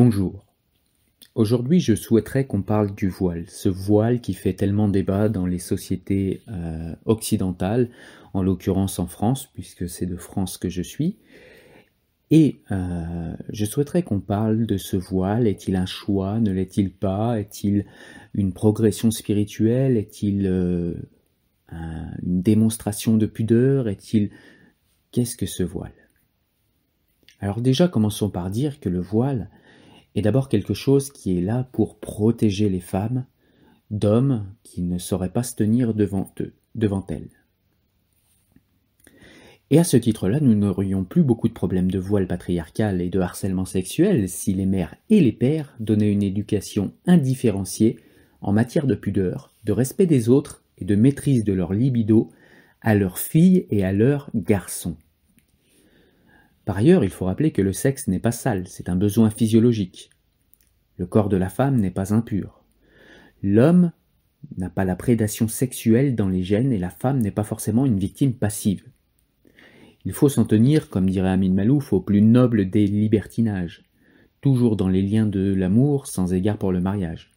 Bonjour. Aujourd'hui, je souhaiterais qu'on parle du voile, ce voile qui fait tellement débat dans les sociétés euh, occidentales, en l'occurrence en France, puisque c'est de France que je suis. Et euh, je souhaiterais qu'on parle de ce voile. Est-il un choix? Ne l'est-il pas? Est-il une progression spirituelle? Est-il euh, une démonstration de pudeur? Est-il qu'est-ce que ce voile? Alors déjà, commençons par dire que le voile est d'abord quelque chose qui est là pour protéger les femmes d'hommes qui ne sauraient pas se tenir devant eux, devant elles. Et à ce titre-là, nous n'aurions plus beaucoup de problèmes de voile patriarcal et de harcèlement sexuel si les mères et les pères donnaient une éducation indifférenciée en matière de pudeur, de respect des autres et de maîtrise de leur libido à leurs filles et à leurs garçons. Par ailleurs, il faut rappeler que le sexe n'est pas sale, c'est un besoin physiologique. Le corps de la femme n'est pas impur. L'homme n'a pas la prédation sexuelle dans les gènes et la femme n'est pas forcément une victime passive. Il faut s'en tenir, comme dirait Amin Malouf, au plus noble des libertinages, toujours dans les liens de l'amour, sans égard pour le mariage.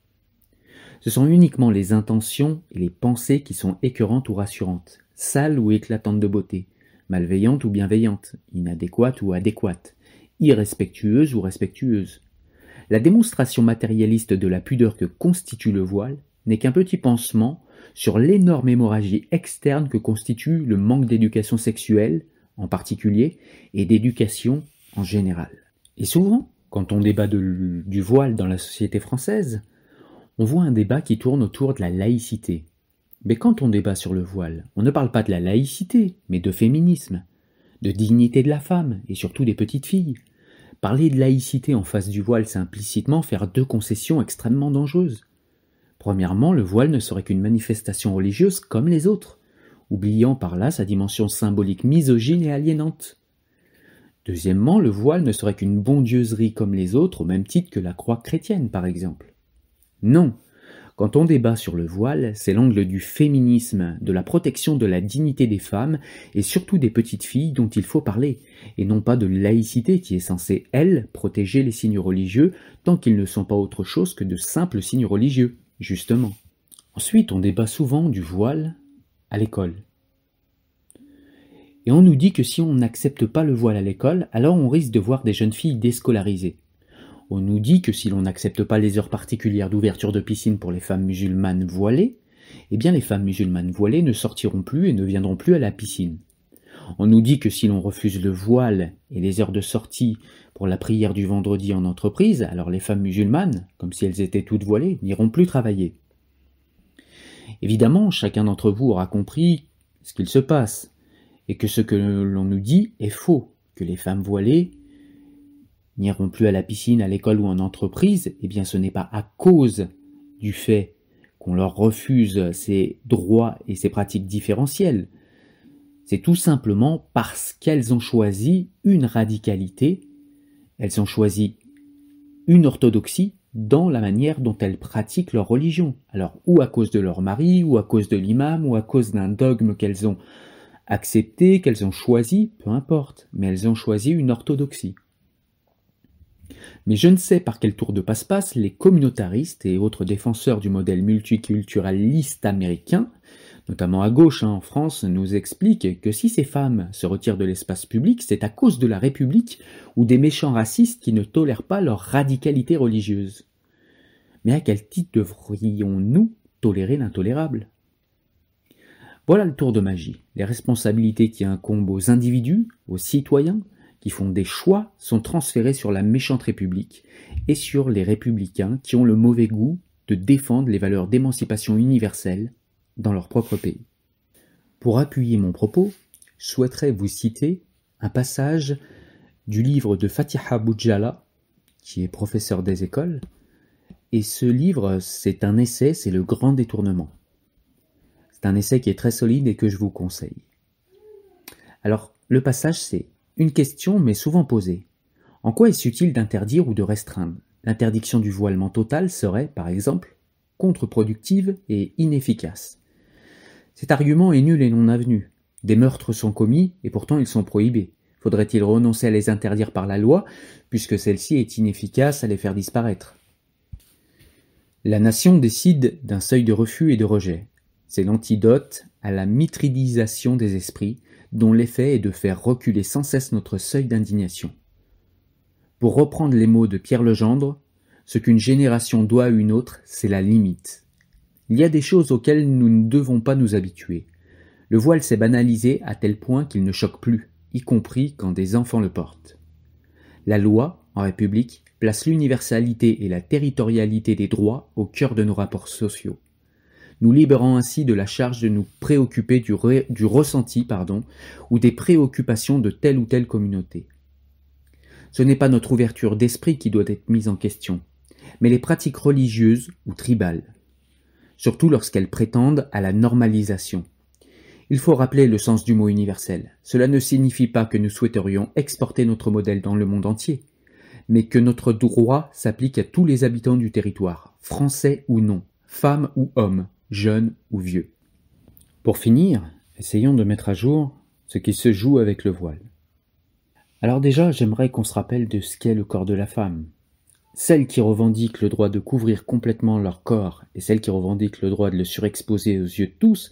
Ce sont uniquement les intentions et les pensées qui sont écœurantes ou rassurantes, sales ou éclatantes de beauté, malveillante ou bienveillante, inadéquate ou adéquate, irrespectueuse ou respectueuse. La démonstration matérialiste de la pudeur que constitue le voile n'est qu'un petit pansement sur l'énorme hémorragie externe que constitue le manque d'éducation sexuelle, en particulier, et d'éducation en général. Et souvent, quand on débat du voile dans la société française, on voit un débat qui tourne autour de la laïcité, mais quand on débat sur le voile, on ne parle pas de la laïcité, mais de féminisme, de dignité de la femme, et surtout des petites filles. Parler de laïcité en face du voile, c'est implicitement faire deux concessions extrêmement dangereuses. Premièrement, le voile ne serait qu'une manifestation religieuse comme les autres, oubliant par là sa dimension symbolique misogyne et aliénante. Deuxièmement, le voile ne serait qu'une bondieuserie comme les autres, au même titre que la croix chrétienne, par exemple. Non, quand on débat sur le voile, c'est l'angle du féminisme, de la protection de la dignité des femmes et surtout des petites filles dont il faut parler, et non pas de laïcité qui est censée, elle, protéger les signes religieux tant qu'ils ne sont pas autre chose que de simples signes religieux, justement. Ensuite, on débat souvent du voile à l'école. Et on nous dit que si on n'accepte pas le voile à l'école, alors on risque de voir des jeunes filles déscolarisées. On nous dit que si l'on n'accepte pas les heures particulières d'ouverture de piscine pour les femmes musulmanes voilées, eh bien les femmes musulmanes voilées ne sortiront plus et ne viendront plus à la piscine. On nous dit que si l'on refuse le voile et les heures de sortie pour la prière du vendredi en entreprise, alors les femmes musulmanes, comme si elles étaient toutes voilées, n'iront plus travailler. Évidemment, chacun d'entre vous aura compris ce qu'il se passe, et que ce que l'on nous dit est faux, que les femmes voilées n'iront plus à la piscine, à l'école ou en entreprise, eh bien ce n'est pas à cause du fait qu'on leur refuse ces droits et ces pratiques différentielles. C'est tout simplement parce qu'elles ont choisi une radicalité, elles ont choisi une orthodoxie dans la manière dont elles pratiquent leur religion. Alors, ou à cause de leur mari, ou à cause de l'imam, ou à cause d'un dogme qu'elles ont accepté, qu'elles ont choisi, peu importe, mais elles ont choisi une orthodoxie. Mais je ne sais par quel tour de passe-passe les communautaristes et autres défenseurs du modèle multiculturaliste américain, notamment à gauche hein, en France, nous expliquent que si ces femmes se retirent de l'espace public, c'est à cause de la République ou des méchants racistes qui ne tolèrent pas leur radicalité religieuse. Mais à quel titre devrions-nous tolérer l'intolérable? Voilà le tour de magie, les responsabilités qui incombent aux individus, aux citoyens, qui font des choix sont transférés sur la méchante République et sur les républicains qui ont le mauvais goût de défendre les valeurs d'émancipation universelle dans leur propre pays. Pour appuyer mon propos, je souhaiterais vous citer un passage du livre de Fatiha Boudjala, qui est professeur des écoles, et ce livre, c'est un essai, c'est le grand détournement. C'est un essai qui est très solide et que je vous conseille. Alors, le passage, c'est une question m'est souvent posée. En quoi est-ce utile d'interdire ou de restreindre? L'interdiction du voilement total serait, par exemple, contre-productive et inefficace. Cet argument est nul et non avenu. Des meurtres sont commis et pourtant ils sont prohibés. Faudrait-il renoncer à les interdire par la loi, puisque celle-ci est inefficace à les faire disparaître? La nation décide d'un seuil de refus et de rejet. C'est l'antidote à la mitridisation des esprits, dont l'effet est de faire reculer sans cesse notre seuil d'indignation. Pour reprendre les mots de Pierre Legendre, ce qu'une génération doit à une autre, c'est la limite. Il y a des choses auxquelles nous ne devons pas nous habituer. Le voile s'est banalisé à tel point qu'il ne choque plus, y compris quand des enfants le portent. La loi, en République, place l'universalité et la territorialité des droits au cœur de nos rapports sociaux, nous libérant ainsi de la charge de nous préoccuper du, ressenti pardon, ou des préoccupations de telle ou telle communauté. Ce n'est pas notre ouverture d'esprit qui doit être mise en question, mais les pratiques religieuses ou tribales surtout lorsqu'elles prétendent à la normalisation. Il faut rappeler le sens du mot universel. Cela ne signifie pas que nous souhaiterions exporter notre modèle dans le monde entier, mais que notre droit s'applique à tous les habitants du territoire, français ou non, femmes ou hommes, jeunes ou vieux. Pour finir, essayons de mettre à jour ce qui se joue avec le voile. Alors déjà, j'aimerais qu'on se rappelle de ce qu'est le corps de la femme, celles qui revendiquent le droit de couvrir complètement leur corps et celles qui revendiquent le droit de le surexposer aux yeux de tous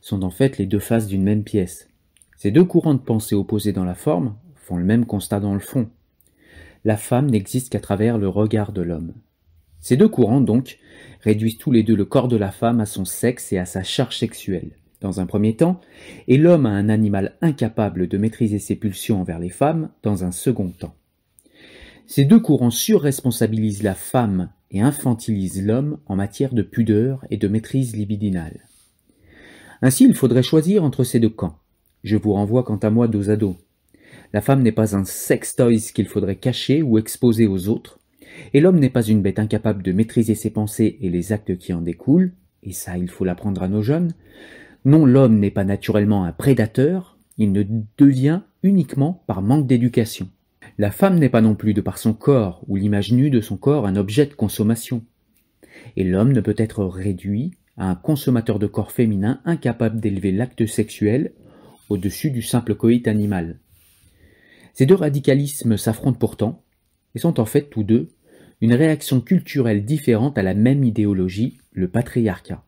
sont en fait les deux faces d'une même pièce. Ces deux courants de pensée opposés dans la forme font le même constat dans le fond. La femme n'existe qu'à travers le regard de l'homme. Ces deux courants, donc, réduisent tous les deux le corps de la femme à son sexe et à sa charge sexuelle, dans un premier temps, et l'homme à un animal incapable de maîtriser ses pulsions envers les femmes, dans un second temps. Ces deux courants surresponsabilisent la femme et infantilisent l'homme en matière de pudeur et de maîtrise libidinale. Ainsi, il faudrait choisir entre ces deux camps. Je vous renvoie quant à moi dos à dos. La femme n'est pas un sex toys qu'il faudrait cacher ou exposer aux autres, et l'homme n'est pas une bête incapable de maîtriser ses pensées et les actes qui en découlent, et ça il faut l'apprendre à nos jeunes. Non, l'homme n'est pas naturellement un prédateur, il ne devient uniquement par manque d'éducation. La femme n'est pas non plus de par son corps ou l'image nue de son corps un objet de consommation. Et l'homme ne peut être réduit à un consommateur de corps féminin incapable d'élever l'acte sexuel au-dessus du simple coït animal. Ces deux radicalismes s'affrontent pourtant, et sont en fait tous deux une réaction culturelle différente à la même idéologie, le patriarcat.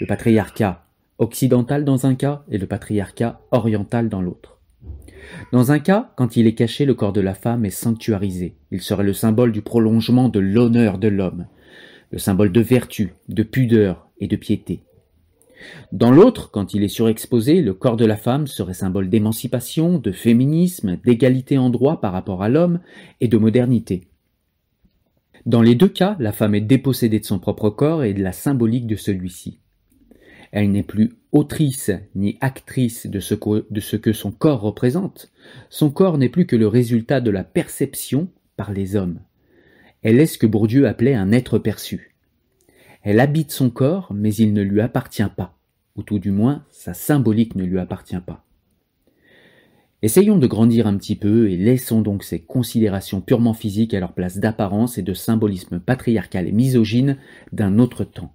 Le patriarcat occidental dans un cas et le patriarcat oriental dans l'autre. Dans un cas, quand il est caché, le corps de la femme est sanctuarisé. Il serait le symbole du prolongement de l'honneur de l'homme, le symbole de vertu, de pudeur et de piété. Dans l'autre, quand il est surexposé, le corps de la femme serait symbole d'émancipation, de féminisme, d'égalité en droit par rapport à l'homme et de modernité. Dans les deux cas, la femme est dépossédée de son propre corps et de la symbolique de celui-ci. Elle n'est plus autrice ni actrice de ce, que, son corps représente. Son corps n'est plus que le résultat de la perception par les hommes. Elle est ce que Bourdieu appelait un être perçu. Elle habite son corps, mais il ne lui appartient pas, ou tout du moins sa symbolique ne lui appartient pas. Essayons de grandir un petit peu et laissons donc ces considérations purement physiques à leur place d'apparence et de symbolisme patriarcal et misogyne d'un autre temps.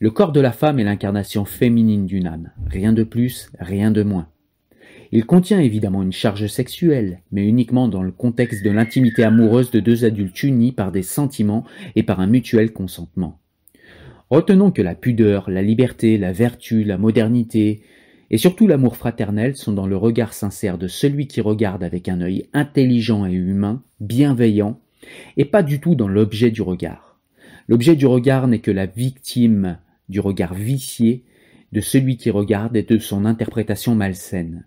Le corps de la femme est l'incarnation féminine d'une âme, rien de plus, rien de moins. Il contient évidemment une charge sexuelle, mais uniquement dans le contexte de l'intimité amoureuse de deux adultes unis par des sentiments et par un mutuel consentement. Retenons que la pudeur, la liberté, la vertu, la modernité, et surtout l'amour fraternel sont dans le regard sincère de celui qui regarde avec un œil intelligent et humain, bienveillant, et pas du tout dans l'objet du regard. L'objet du regard n'est que la victime du regard vicié de celui qui regarde et de son interprétation malsaine.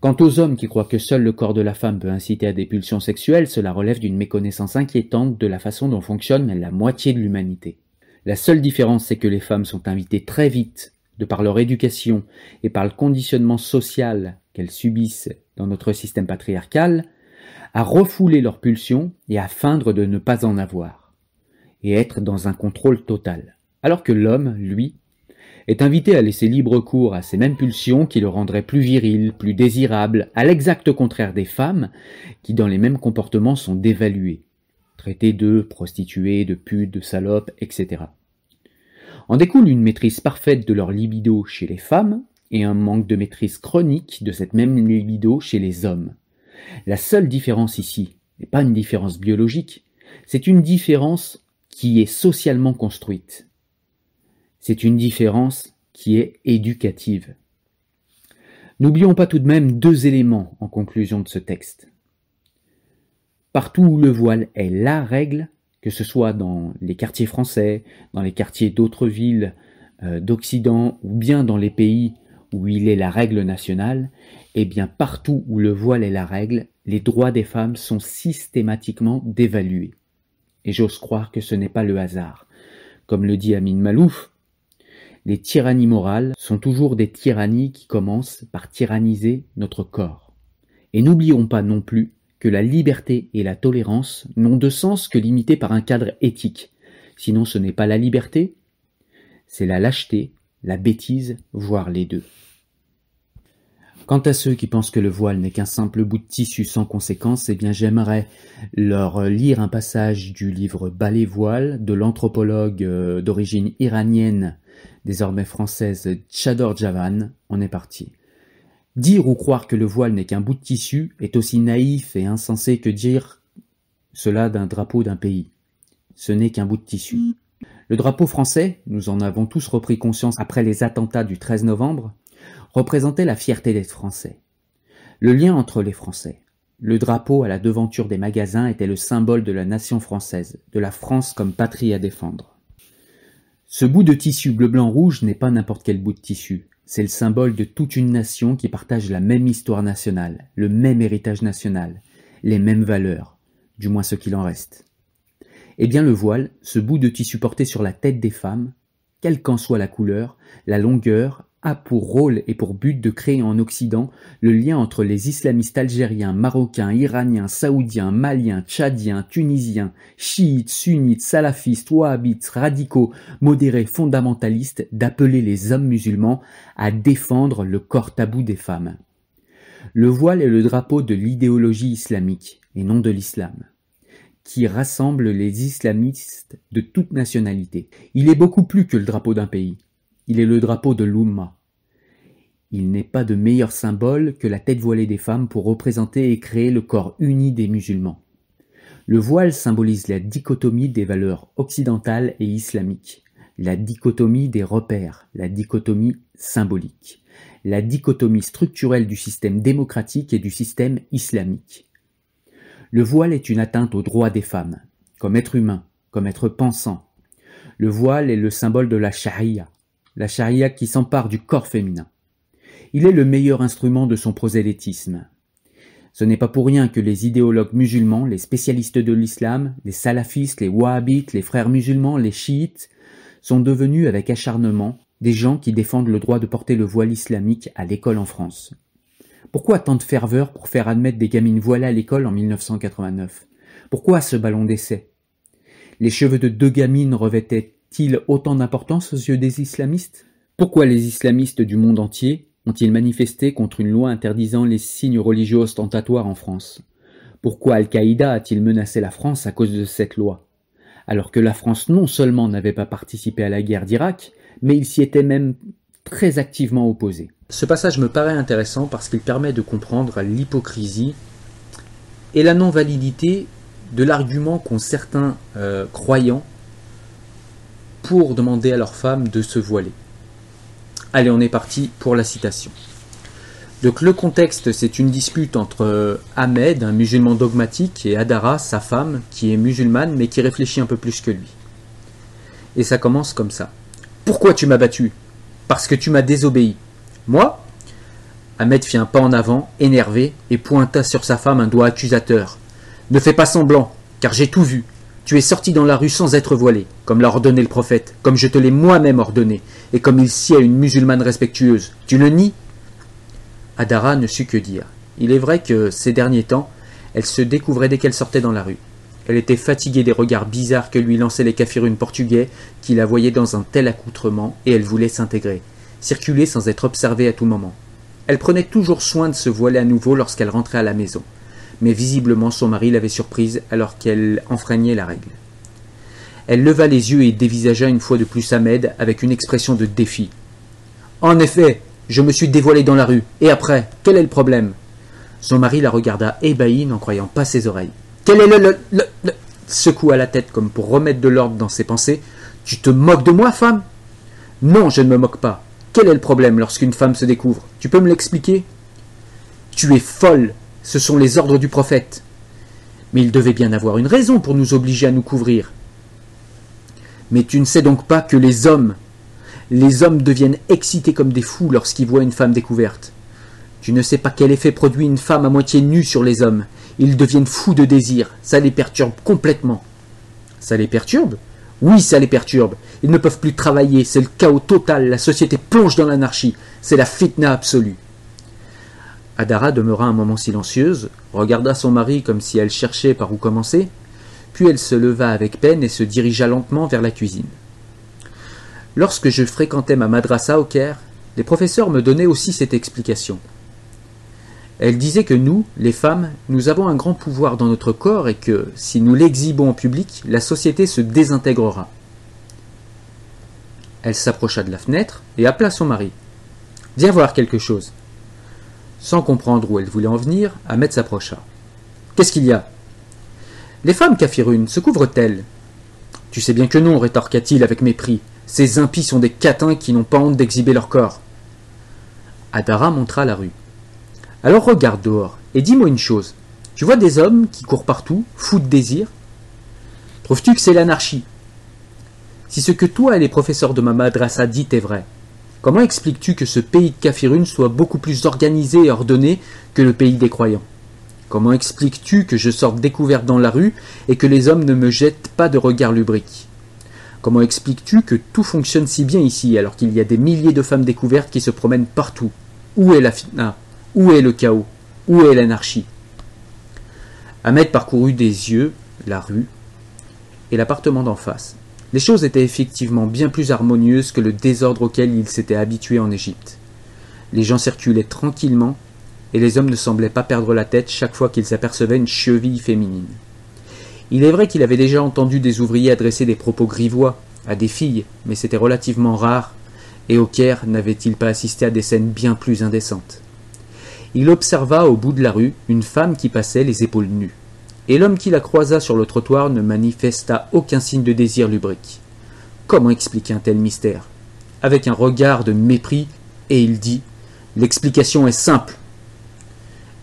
Quant aux hommes qui croient que seul le corps de la femme peut inciter à des pulsions sexuelles, cela relève d'une méconnaissance inquiétante de la façon dont fonctionne la moitié de l'humanité. La seule différence, c'est que les femmes sont invitées très vite, de par leur éducation et par le conditionnement social qu'elles subissent dans notre système patriarcal, à refouler leurs pulsions et à feindre de ne pas en avoir, et être dans un contrôle total alors que l'homme, lui, est invité à laisser libre cours à ces mêmes pulsions qui le rendraient plus viril, plus désirable, à l'exact contraire des femmes, qui dans les mêmes comportements sont dévaluées, traitées de prostituées, de putes, de salopes, etc. En découle une maîtrise parfaite de leur libido chez les femmes, et un manque de maîtrise chronique de cette même libido chez les hommes. La seule différence ici n'est pas une différence biologique, c'est une différence qui est socialement construite. C'est une différence qui est éducative. N'oublions pas tout de même deux éléments en conclusion de ce texte. Partout où le voile est la règle, que ce soit dans les quartiers français, dans les quartiers d'autres villes euh, d'Occident ou bien dans les pays où il est la règle nationale, eh bien partout où le voile est la règle, les droits des femmes sont systématiquement dévalués. Et j'ose croire que ce n'est pas le hasard. Comme le dit Amin Malouf, les tyrannies morales sont toujours des tyrannies qui commencent par tyranniser notre corps. Et n'oublions pas non plus la liberté et la tolérance n'ont de sens que limités par un cadre éthique. Sinon ce n'est pas la liberté, c'est la lâcheté, la bêtise, voire les deux. Quant à ceux qui pensent que le voile n'est qu'un simple bout de tissu sans conséquence, eh bien j'aimerais leur lire un passage du livre Ballet voile de l'anthropologue euh, d'origine iranienne, désormais française, Chador Javan. On est parti. Dire ou croire que le voile n'est qu'un bout de tissu est aussi naïf et insensé que dire cela d'un drapeau d'un pays. Ce n'est qu'un bout de tissu. Le drapeau français, nous en avons tous repris conscience après les attentats du 13 novembre, représentait la fierté d'être français. Le lien entre les Français. Le drapeau à la devanture des magasins était le symbole de la nation française, de la France comme patrie à défendre. Ce bout de tissu bleu-blanc-rouge n'est pas n'importe quel bout de tissu, c'est le symbole de toute une nation qui partage la même histoire nationale, le même héritage national, les mêmes valeurs, du moins ce qu'il en reste. Eh bien le voile, ce bout de tissu porté sur la tête des femmes, quelle qu'en soit la couleur, la longueur, a pour rôle et pour but de créer en Occident le lien entre les islamistes algériens, marocains, iraniens, saoudiens, maliens, tchadiens, tunisiens, chiites, sunnites, salafistes, wahhabites, radicaux, modérés, fondamentalistes, d'appeler les hommes musulmans à défendre le corps tabou des femmes. Le voile est le drapeau de l'idéologie islamique, et non de l'islam qui rassemble les islamistes de toute nationalité. Il est beaucoup plus que le drapeau d'un pays. Il est le drapeau de l'Oumma. Il n'est pas de meilleur symbole que la tête voilée des femmes pour représenter et créer le corps uni des musulmans. Le voile symbolise la dichotomie des valeurs occidentales et islamiques, la dichotomie des repères, la dichotomie symbolique, la dichotomie structurelle du système démocratique et du système islamique. Le voile est une atteinte aux droits des femmes, comme être humain, comme être pensant. Le voile est le symbole de la charia, la charia qui s'empare du corps féminin. Il est le meilleur instrument de son prosélytisme. Ce n'est pas pour rien que les idéologues musulmans, les spécialistes de l'islam, les salafistes, les wahhabites, les frères musulmans, les chiites, sont devenus avec acharnement des gens qui défendent le droit de porter le voile islamique à l'école en France. Pourquoi tant de ferveur pour faire admettre des gamines voilées à l'école en 1989 Pourquoi ce ballon d'essai? Les cheveux de deux gamines revêtaient autant d'importance aux yeux des islamistes? Pourquoi les islamistes du monde entier ont-ils manifesté contre une loi interdisant les signes religieux ostentatoires en France? Pourquoi Al-Qaïda a-t-il menacé la France à cause de cette loi? Alors que la France non seulement n'avait pas participé à la guerre d'Irak, mais il s'y était même très activement opposé. Ce passage me paraît intéressant parce qu'il permet de comprendre l'hypocrisie et la non-validité de l'argument qu'ont certains euh, croyants pour demander à leurs femmes de se voiler. Allez, on est parti pour la citation. Donc le contexte, c'est une dispute entre euh, Ahmed, un musulman dogmatique, et Adara, sa femme, qui est musulmane, mais qui réfléchit un peu plus que lui. Et ça commence comme ça. Pourquoi tu m'as battu? Parce que tu m'as désobéi. Moi Ahmed fit un pas en avant, énervé, et pointa sur sa femme un doigt accusateur. Ne fais pas semblant, car j'ai tout vu. Tu es sorti dans la rue sans être voilé, comme l'a ordonné le prophète, comme je te l'ai moi-même ordonné, et comme il sied à une musulmane respectueuse. Tu le nies? Adara ne sut que dire. Il est vrai que, ces derniers temps, elle se découvrait dès qu'elle sortait dans la rue. Elle était fatiguée des regards bizarres que lui lançaient les kafirunes portugais, qui la voyaient dans un tel accoutrement, et elle voulait s'intégrer, circuler sans être observée à tout moment. Elle prenait toujours soin de se voiler à nouveau lorsqu'elle rentrait à la maison mais visiblement son mari l'avait surprise alors qu'elle enfreignait la règle. Elle leva les yeux et dévisagea une fois de plus Ahmed avec une expression de défi. En effet, Je me suis dévoilé dans la rue. Et après, quel est le problème? Son mari la regarda ébahi, n'en croyant pas ses oreilles. Quel est le, le, le, le secoua la tête comme pour remettre de l'ordre dans ses pensées. Tu te moques de moi, femme? Non, je ne me moque pas. Quel est le problème lorsqu'une femme se découvre? Tu peux me l'expliquer? Tu es folle. Ce sont les ordres du prophète. Mais il devait bien avoir une raison pour nous obliger à nous couvrir. Mais tu ne sais donc pas que les hommes, les hommes deviennent excités comme des fous lorsqu'ils voient une femme découverte. Tu ne sais pas quel effet produit une femme à moitié nue sur les hommes. Ils deviennent fous de désir. Ça les perturbe complètement. Ça les perturbe? Oui, ça les perturbe. Ils ne peuvent plus travailler. C'est le chaos total. La société plonge dans l'anarchie. C'est la fitna absolue. Adara demeura un moment silencieuse, regarda son mari comme si elle cherchait par où commencer, puis elle se leva avec peine et se dirigea lentement vers la cuisine. Lorsque je fréquentais ma madrasa au Caire, les professeurs me donnaient aussi cette explication. Elle disait que nous, les femmes, nous avons un grand pouvoir dans notre corps et que, si nous l'exhibons en public, la société se désintégrera. Elle s'approcha de la fenêtre et appela son mari. Viens voir quelque chose. Sans comprendre où elle voulait en venir, Ahmed s'approcha. Qu'est-ce qu'il y a Les femmes, Kafirune, se couvrent-elles Tu sais bien que non, rétorqua-t-il avec mépris. Ces impies sont des catins qui n'ont pas honte d'exhiber leur corps. Adara montra la rue. Alors regarde dehors et dis-moi une chose. Tu vois des hommes qui courent partout, fous de désir Trouves-tu que c'est l'anarchie Si ce que toi et les professeurs de ma madrasa dit est vrai, comment expliques-tu que ce pays de Kafirun soit beaucoup plus organisé et ordonné que le pays des croyants? Comment expliques-tu que je sorte découverte dans la rue et que les hommes ne me jettent pas de regard lubrique? Comment expliques-tu que tout fonctionne si bien ici alors qu'il y a des milliers de femmes découvertes qui se promènent partout? Où est la fitna? Où est le chaos? Où est l'anarchie? Ahmed parcourut des yeux la rue et l'appartement d'en face. Les choses étaient effectivement bien plus harmonieuses que le désordre auquel il s'était habitué en Égypte. Les gens circulaient tranquillement et les hommes ne semblaient pas perdre la tête chaque fois qu'ils apercevaient une cheville féminine. Il est vrai qu'il avait déjà entendu des ouvriers adresser des propos grivois à des filles, mais c'était relativement rare, et au Caire n'avait-il pas assisté à des scènes bien plus indécentes il observa au bout de la rue une femme qui passait les épaules nues. Et l'homme qui la croisa sur le trottoir ne manifesta aucun signe de désir lubrique. Comment expliquer un tel mystère? Avec un regard de mépris, et il dit L'explication est simple.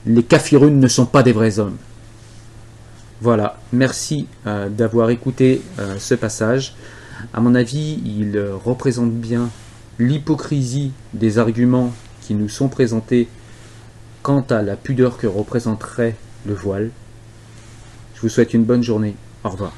Les kafirunes ne sont pas des vrais hommes. Voilà, merci euh, d'avoir écouté euh, ce passage. À mon avis, il euh, représente bien l'hypocrisie des arguments qui nous sont présentés quant à la pudeur que représenterait le voile. Je vous souhaite une bonne journée. Au revoir.